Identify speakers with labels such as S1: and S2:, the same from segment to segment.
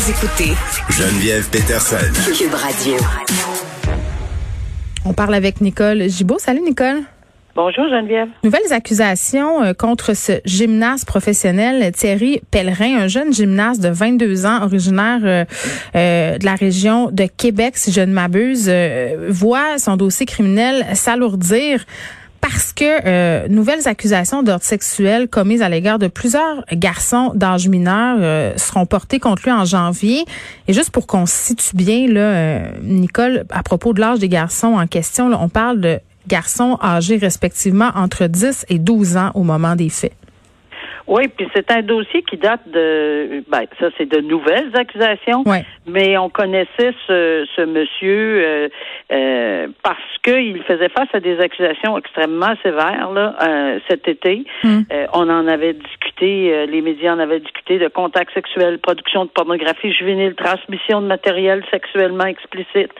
S1: Vous écoutez
S2: Geneviève Peterson.
S1: Cube Radio.
S3: On parle avec Nicole Gibault. Salut Nicole.
S4: Bonjour Geneviève.
S3: Nouvelles accusations euh, contre ce gymnaste professionnel Thierry Pellerin, un jeune gymnaste de 22 ans originaire euh, euh, de la région de Québec, si je ne m'abuse, voit son dossier criminel s'alourdir parce que euh, nouvelles accusations d'ordre sexuel commises à l'égard de plusieurs garçons d'âge mineur euh, seront portées contre lui en janvier. Et juste pour qu'on situe bien, là, euh, Nicole, à propos de l'âge des garçons en question, on parle de garçons âgés respectivement entre 10 et 12 ans au moment des faits.
S4: Oui, puis c'est un dossier qui date de, ben ça c'est de nouvelles accusations, mais on connaissait ce, ce monsieur euh, euh, parce qu'il faisait face à des accusations extrêmement sévères là euh, cet été. Hmm. on en avait discuté, les médias en avaient discuté de contacts sexuels, production de pornographie juvénile, transmission de matériel sexuellement explicite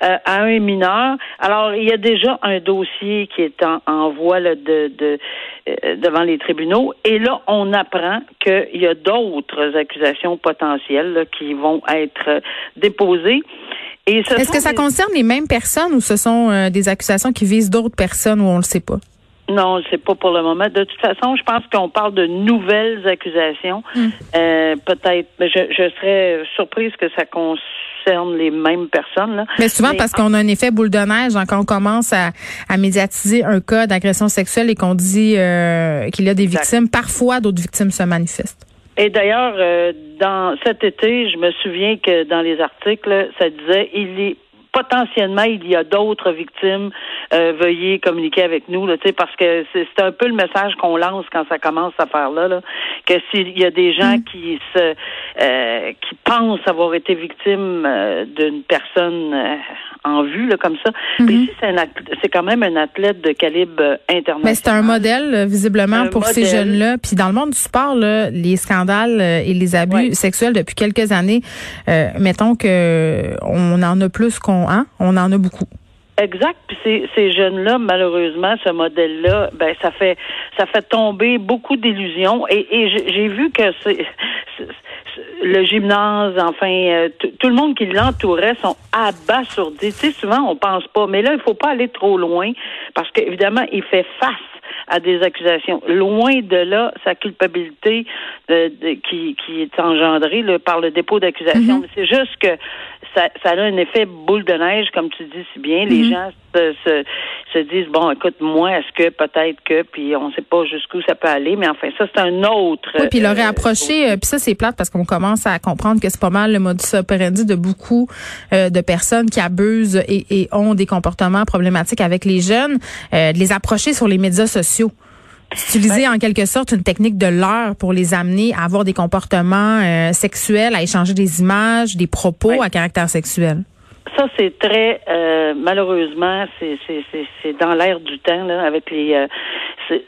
S4: à un mineur. Alors il y a déjà un dossier qui est en, en voie de, de devant les tribunaux et là on apprend qu'il y a d'autres accusations potentielles qui vont être déposées.
S3: Est-ce que ça concerne les mêmes personnes ou ce sont euh, des accusations qui visent d'autres personnes ou on ne le sait pas?
S4: Non, sais pas pour le moment. De toute façon, je pense qu'on parle de nouvelles accusations. Hmm. Euh, peut-être, je, je, serais surprise que ça concerne les mêmes personnes. Là.
S3: Mais souvent parce qu'on a un effet boule de neige hein, quand on commence à, à médiatiser un cas d'agression sexuelle et qu'on dit euh, qu'il y a des victimes, parfois d'autres victimes se manifestent.
S4: Et d'ailleurs, euh, dans cet été, je me souviens que dans les articles, ça disait il est potentiellement il y a d'autres victimes, euh, veuillez communiquer avec nous, là, parce que c'est un peu le message qu'on lance quand ça commence à faire là, là que s'il y a des gens mm. qui se euh, qui pensent avoir été victimes euh, d'une personne en vue là, comme ça. Mm-hmm. c'est quand même un athlète de calibre international.
S3: Mais c'est un modèle visiblement pour ces jeunes-là. Puis dans le monde du sport, là, les scandales et les abus sexuels depuis quelques années, mettons que on en a plus qu'on Hein? On en a beaucoup.
S4: Exact. Puis ces, jeunes-là, malheureusement, ce modèle-là, ben ça fait ça fait tomber beaucoup d'illusions. Et, j'ai vu que le gymnase, enfin, euh, tout le monde qui l'entourait sont abasourdis. Tu sais, souvent on pense pas, mais là il faut pas aller trop loin parce qu'évidemment il fait face à des accusations. Loin de là, sa culpabilité euh, qui, qui est engendrée par le dépôt d'accusation. Mm-hmm. C'est juste que ça, ça, a un effet boule de neige, comme tu dis si bien. Les mm-hmm. gens se, se, se, disent bon, écoute, moi, est-ce que peut-être que, puis on ne sait pas jusqu'où ça peut aller, mais enfin, ça c'est un autre.
S3: Oui, puis il aurait
S4: euh,
S3: approché, euh, puis ça c'est plate parce qu'on commence à comprendre que c'est pas mal le modus operandi de beaucoup euh, de personnes qui abusent et, et, ont des comportements problématiques avec les jeunes, de les approcher sur les médias sociaux utiliser en quelque sorte une technique de l'heure pour les amener à avoir des comportements euh, sexuels, à échanger des images, des propos à caractère sexuel.
S4: Ça, c'est très euh, malheureusement, c'est dans l'air du temps là, avec les. Euh,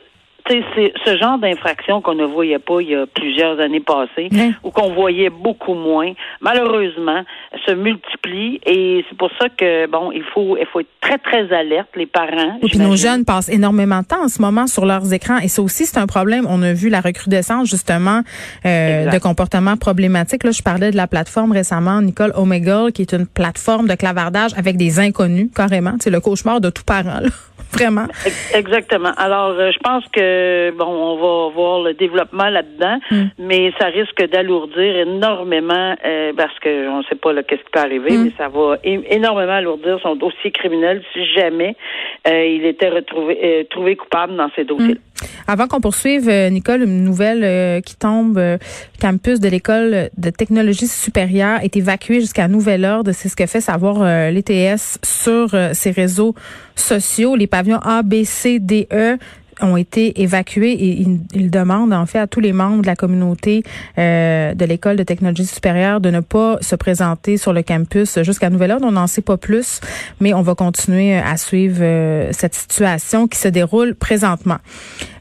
S4: c'est ce genre d'infraction qu'on ne voyait pas il y a plusieurs années passées, ou qu'on voyait beaucoup moins, malheureusement, se multiplie et c'est pour ça que bon, il faut il faut être très très alerte les parents.
S3: Et puis nos jeunes passent énormément de temps en ce moment sur leurs écrans et ça aussi c'est un problème. On a vu la recrudescence justement euh, de comportements problématiques. Là, je parlais de la plateforme récemment, Nicole Omegle, qui est une plateforme de clavardage avec des inconnus carrément. C'est le cauchemar de tout parent. Là. Vraiment.
S4: Exactement. Alors, euh, je pense que bon, on va voir le développement là-dedans, hmm. mais ça risque d'alourdir énormément euh, parce que on ne sait pas qu'est-ce qui peut arriver, hmm. mais ça va énormément alourdir son dossier criminel si jamais euh, il était retrouvé trouvé coupable dans ces dossiers. Hmm.
S3: Avant qu'on poursuive, Nicole, une nouvelle qui tombe, campus de l'école de technologie supérieure est évacué jusqu'à nouvel ordre. C'est ce que fait savoir l'ETS sur ses réseaux sociaux. Les pavillons A, B, C, D, E ont été évacués et ils, demandent en fait à tous les membres de la communauté euh, de l'école de technologie supérieure de ne pas se présenter sur le campus jusqu'à nouvel ordre. On n'en sait pas plus, mais on va continuer à suivre euh, cette situation qui se déroule présentement.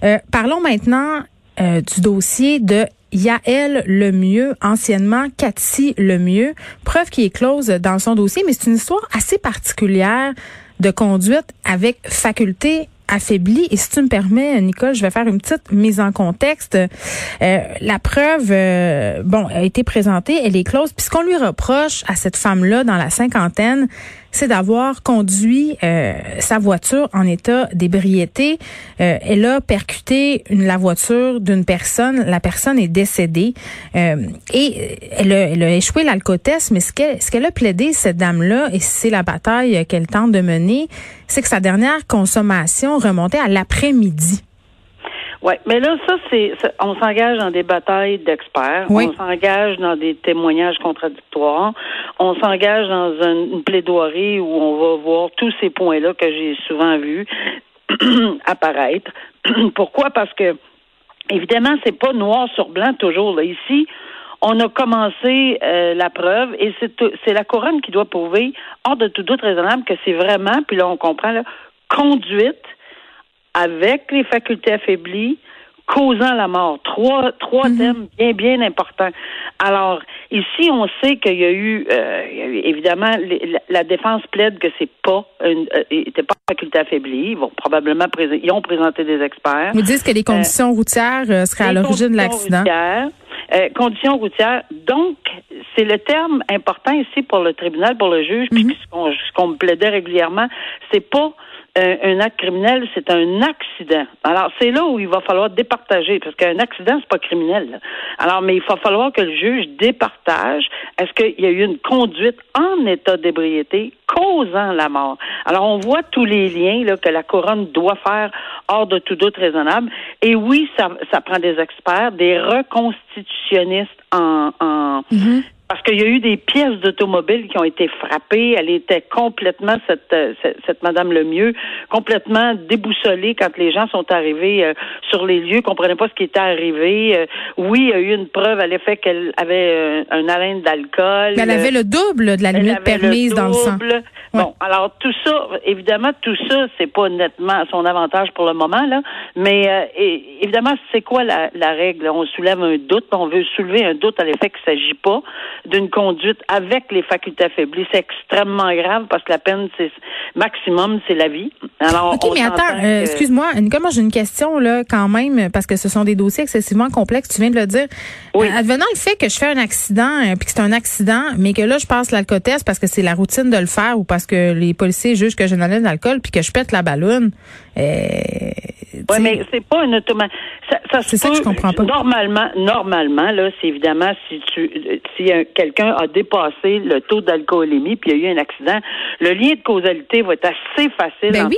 S3: Euh, parlons maintenant du dossier de Yael Lemieux, anciennement Cathy Lemieux, preuve qui est close dans son dossier, mais c'est une histoire assez particulière de conduite avec faculté affaibli. Et si tu me permets, Nicole, je vais faire une petite mise en contexte. Euh, la preuve, euh, bon, a été présentée, elle est close. Puis ce qu'on lui reproche à cette femme-là dans la cinquantaine, c'est d'avoir conduit euh, sa voiture en état d'ébriété. elle a percuté une, la voiture d'une personne. La personne est décédée et elle a, elle a échoué l'alcotest. Mais ce qu'elle ce qu'elle a plaidé cette dame-là, et c'est la bataille qu'elle tente de mener, c'est que sa dernière consommation remontait à l'après-midi.
S4: Oui, mais là, ça, c'est, on s'engage dans des batailles d'experts, on s'engage dans des témoignages contradictoires, on s'engage dans une, plaidoirie où on va voir tous ces points-là que j'ai souvent vus apparaître. Pourquoi? Parce que, évidemment, c'est pas noir sur blanc toujours. Là. Ici, on a commencé euh, la preuve et c'est la couronne qui doit prouver, hors de tout doute raisonnable, que c'est vraiment, puis là on comprend, là, conduite avec les facultés affaiblies, causant la mort. Trois, trois mhm. thèmes bien, bien importants. Alors, ici, on sait qu'il y a eu, euh, évidemment, la, défense plaide que c'est pas une, euh, pas faculté affaiblie. Ils vont probablement ils ont présenté des experts.
S3: Vous dites que les conditions routières seraient à l'origine de l'accident.
S4: Euh, conditions routières. Donc, c'est le terme important ici pour le tribunal, pour le juge, puis mhm. ce qu'on me plaidait régulièrement, c'est pas un, acte criminel, c'est un accident. Alors, c'est là où il va falloir départager, parce qu'un accident, c'est pas criminel. Alors, mais il va falloir que le juge départage. Est-ce qu'il y a eu une conduite en état d'ébriété causant la mort? Alors, on voit tous les liens là, que la couronne doit faire hors de tout doute raisonnable. Et oui, ça, ça prend des experts, des reconstitutionnistes en, en mhm. Parce qu'il y a eu des pièces d'automobile qui ont été frappées. Elle était complètement, cette, euh, cette, cette Madame Lemieux, complètement déboussolée quand les gens sont arrivés euh, sur les lieux, comprenaient pas ce qui était arrivé. Euh, oui, il y a eu une preuve à l'effet qu'elle avait un haleine d'alcool.
S3: Elle avait le double de la limite permise dans le sang.
S4: Bon, alors tout ça, évidemment, tout ça, c'est pas nettement à son avantage pour le moment, là. Mais évidemment, c'est quoi la, la règle? On soulève un doute, on veut soulever un doute à l'effet qu'il s'agit pas d'une conduite avec les facultés affaiblies. C'est extrêmement grave parce que la peine, c'est maximum, c'est la vie.
S3: Alors, OK, mais attends, euh, excuse-moi, Nicolas, j'ai une question là quand même parce que ce sont des dossiers excessivement complexes. Tu viens de le dire. Oui. Euh, advenant le fait que je fais un accident, euh, puis que c'est un accident, mais que là je passe l'alcotest parce que c'est la routine de le faire ou parce que les policiers jugent que j'ai une d'alcool puis que je pète la ballonne.
S4: Oui, mais c'est pas un automatique.
S3: Ça, c'est ça que je comprends pas.
S4: Normalement, normalement, là, c'est évidemment si tu, si quelqu'un a dépassé le taux d'alcoolémie puis il y a eu un accident, le lien de causalité va être assez facile
S3: ben oui,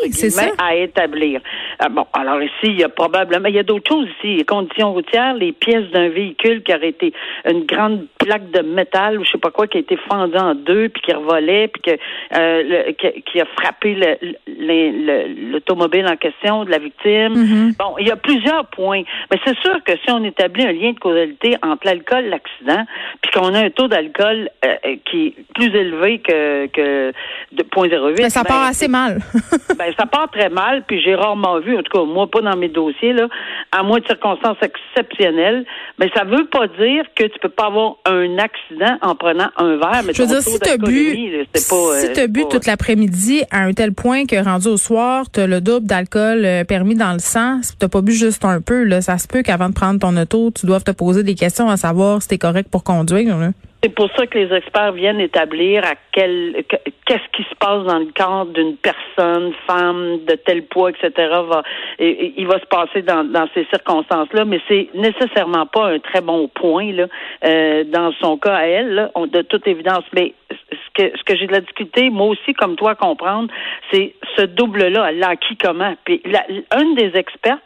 S4: à établir. Ah, bon, alors ici, il y a probablement, il y a d'autres choses ici, les conditions routières, les pièces d'un véhicule qui aurait été une grande plaque de métal ou je sais pas quoi qui a été fendue en deux puis qui revolait puis que, euh, qui, a frappé l'automobile en question de la victime. Mm-hmm. Bon, il y a plusieurs points. Mais c'est sûr que si on établit un lien de causalité entre l'alcool et l'accident, puis qu'on a un taux d'alcool euh, euh, qui est plus élevé que, que de 0.08.
S3: Mais ça part ben, assez mal.
S4: ben, ça part très mal, puis j'ai rarement vu, en tout cas, moi, pas dans mes dossiers, là, à moins de circonstances exceptionnelles. Mais ça veut pas dire que tu peux pas avoir un accident en prenant un verre. Mais
S3: Je veux dire, si tu as bu, si euh, bu toute l'après-midi à un tel point que rendu au soir, tu as le double d'alcool permis dans le sang, si tu pas bu juste un peu, là, ça se peut qu'avant de prendre ton auto, tu doives te poser des questions à savoir si tu es correct pour conduire. Là.
S4: C'est pour ça que les experts viennent établir à quel qu'est-ce qui se passe dans le corps d'une personne, femme de tel poids, etc. Va, il va se passer dans, dans ces circonstances-là, mais c'est nécessairement pas un très bon point là euh, dans son cas à elle, là, de toute évidence. Mais ce que ce que j'ai de la difficulté, moi aussi comme toi, à comprendre, c'est ce double-là, elle l'a acquis comment? Puis la, une des expertes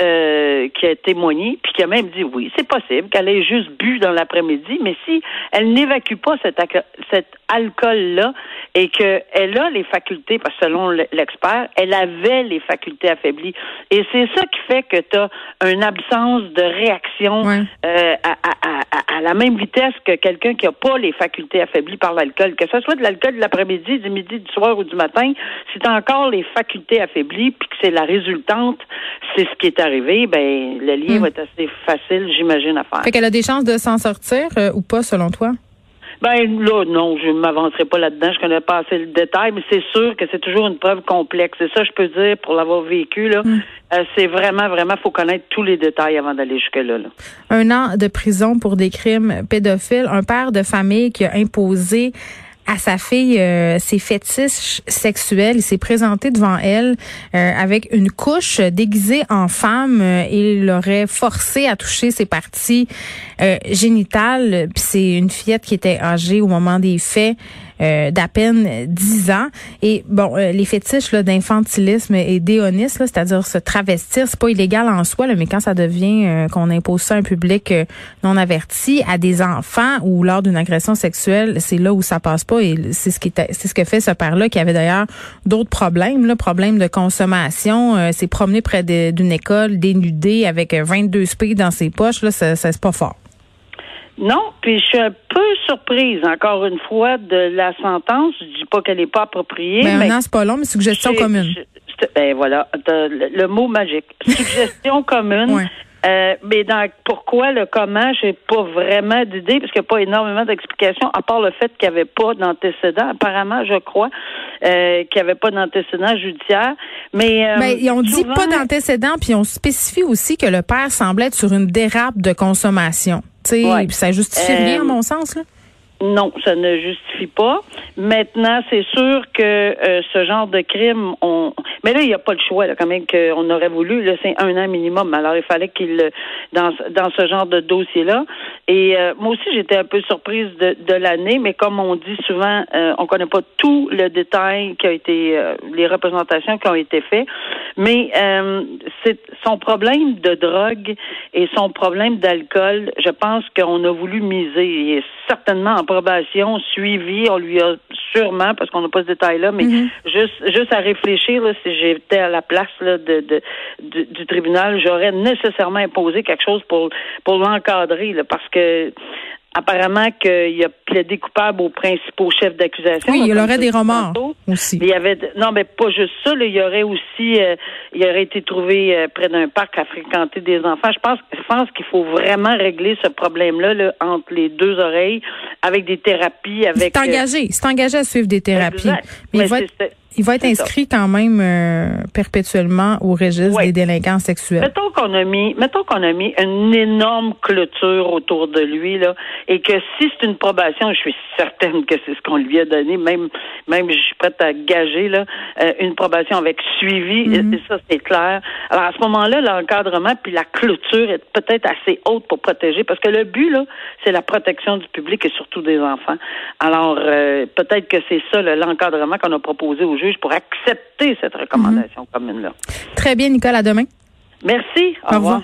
S4: euh, qui a témoigné, puis qui a même dit oui, c'est possible qu'elle ait juste bu dans l'après-midi, mais si elle n'évacue pas cet, cet alcool-là et qu'elle a les facultés, parce que selon l'expert, elle avait les facultés affaiblies. Et c'est ça qui fait que tu as une absence de réaction euh, à, à, à, la même vitesse que quelqu'un qui n'a pas les facultés affaiblies par l'alcool. Que ce soit de l'alcool de l'après-midi, du midi, du soir ou du matin, si tu as encore les facultés affaiblies, puis que c'est la résultante, c'est ce qui est arrivé, ben le lien hmm. va être assez facile, j'imagine, à faire.
S3: Fait qu'elle a des chances de s'en sortir euh, ou pas, selon toi?
S4: Ben là, non, je ne m'avancerai pas là-dedans. Je connais pas assez le détail, mais c'est sûr que c'est toujours une preuve complexe. C'est ça, je peux dire, pour l'avoir vécu. Là, mm. euh, c'est vraiment, vraiment, faut connaître tous les détails avant d'aller jusque-là. Là.
S3: Un an de prison pour des crimes pédophiles. Un père de famille qui a imposé à sa fille euh, ses fétiches sexuels. Il s'est présenté devant elle euh, avec une couche déguisée en femme euh, il l'aurait forcé à toucher ses parties génitales. Puis c'est une fillette qui était âgée au moment des faits. Euh, d'à peine 10 ans. Et bon, euh, les fétiches d'infantilisme et d'éonisme, c'est-à-dire se travestir, c'est pas illégal en soi, mais quand ça devient euh, qu'on impose ça à un public non averti, à des enfants ou lors d'une agression sexuelle, c'est là où ça passe pas. Et c'est ce qui c'est ce que fait ce père-là, qui avait d'ailleurs d'autres problèmes, là, problèmes de consommation, s'est promené près d'une école dénudé avec 22 spies dans ses poches, là, ça, ça c'est pas fort.
S4: Non, puis je suis un peu surprise, encore une fois, de la sentence. Je dis pas qu'elle n'est pas appropriée.
S3: Ben, mais non, c'est pas long, mais suggestion commune.
S4: ben voilà, le, mot magique. Suggestion commune. Euh, mais dans pourquoi le comment, j'ai pas vraiment d'idée parce qu'il n'y a pas énormément d'explications à part le fait qu'il n'y avait pas d'antécédent. Apparemment, je crois euh, qu'il n'y avait pas d'antécédent judiciaire. Mais,
S3: euh, mais on dit pas d'antécédent, puis on spécifie aussi que le père semblait être sur une dérape de consommation. Tu sais, ça justifie rien à mon sens là.
S4: Non, ça ne justifie pas. Maintenant, c'est sûr que euh, ce genre de crime, on. Mais là, il n'y a pas le choix, là, quand même, qu'on aurait voulu. Là, c'est un an minimum. Alors, il fallait qu'il dans dans ce genre de dossier-là. Et euh, moi aussi, j'étais un peu surprise de, de l'année, mais comme on dit souvent, euh, on connaît pas tout le détail qui a été les représentations qui ont été faites. Mais c'est son problème de drogue et son problème d'alcool. Je pense qu'on a voulu miser. Et certainement en probation suivie. On lui a sûrement, parce qu'on n'a pas ce détail-là, mais mhm. juste, juste à réfléchir, si j'étais à la place là, de, de, du tribunal, j'aurais nécessairement imposé quelque chose pour, pour l'encadrer, parce que apparemment qu'il a plaidé coupable aux principaux chefs d'accusation.
S3: Oui, il y aurait des remords aussi.
S4: Il y avait non, mais pas juste ça. il y aurait aussi, euh, il aurait été trouvé euh, près d'un parc à fréquenter des enfants. Je pense, je pense qu'il faut vraiment régler ce problème-là là, entre les deux oreilles avec des thérapies. Avec.
S3: C'est engagé, c'est engagé à suivre des thérapies. Mais, il va être inscrit quand même euh, perpétuellement au registre des délinquants sexuels.
S4: Mettons qu'on a mis, mettons qu'on a mis une énorme clôture autour de lui là, et que si c'est une probation, je suis certaine que c'est ce qu'on lui a donné, même, même je suis prête à gager là, euh, une probation avec suivi, et, ça c'est clair. Alors à ce moment-là, l'encadrement puis la clôture est peut-être assez haute pour protéger, parce que le but là, c'est la protection du public et surtout des enfants. Alors euh, peut-être que c'est ça l'encadrement qu'on a proposé aux juge pour accepter cette recommandation mhm. commune-là.
S3: Très bien, Nicole. À demain.
S4: Merci. Au, revoir.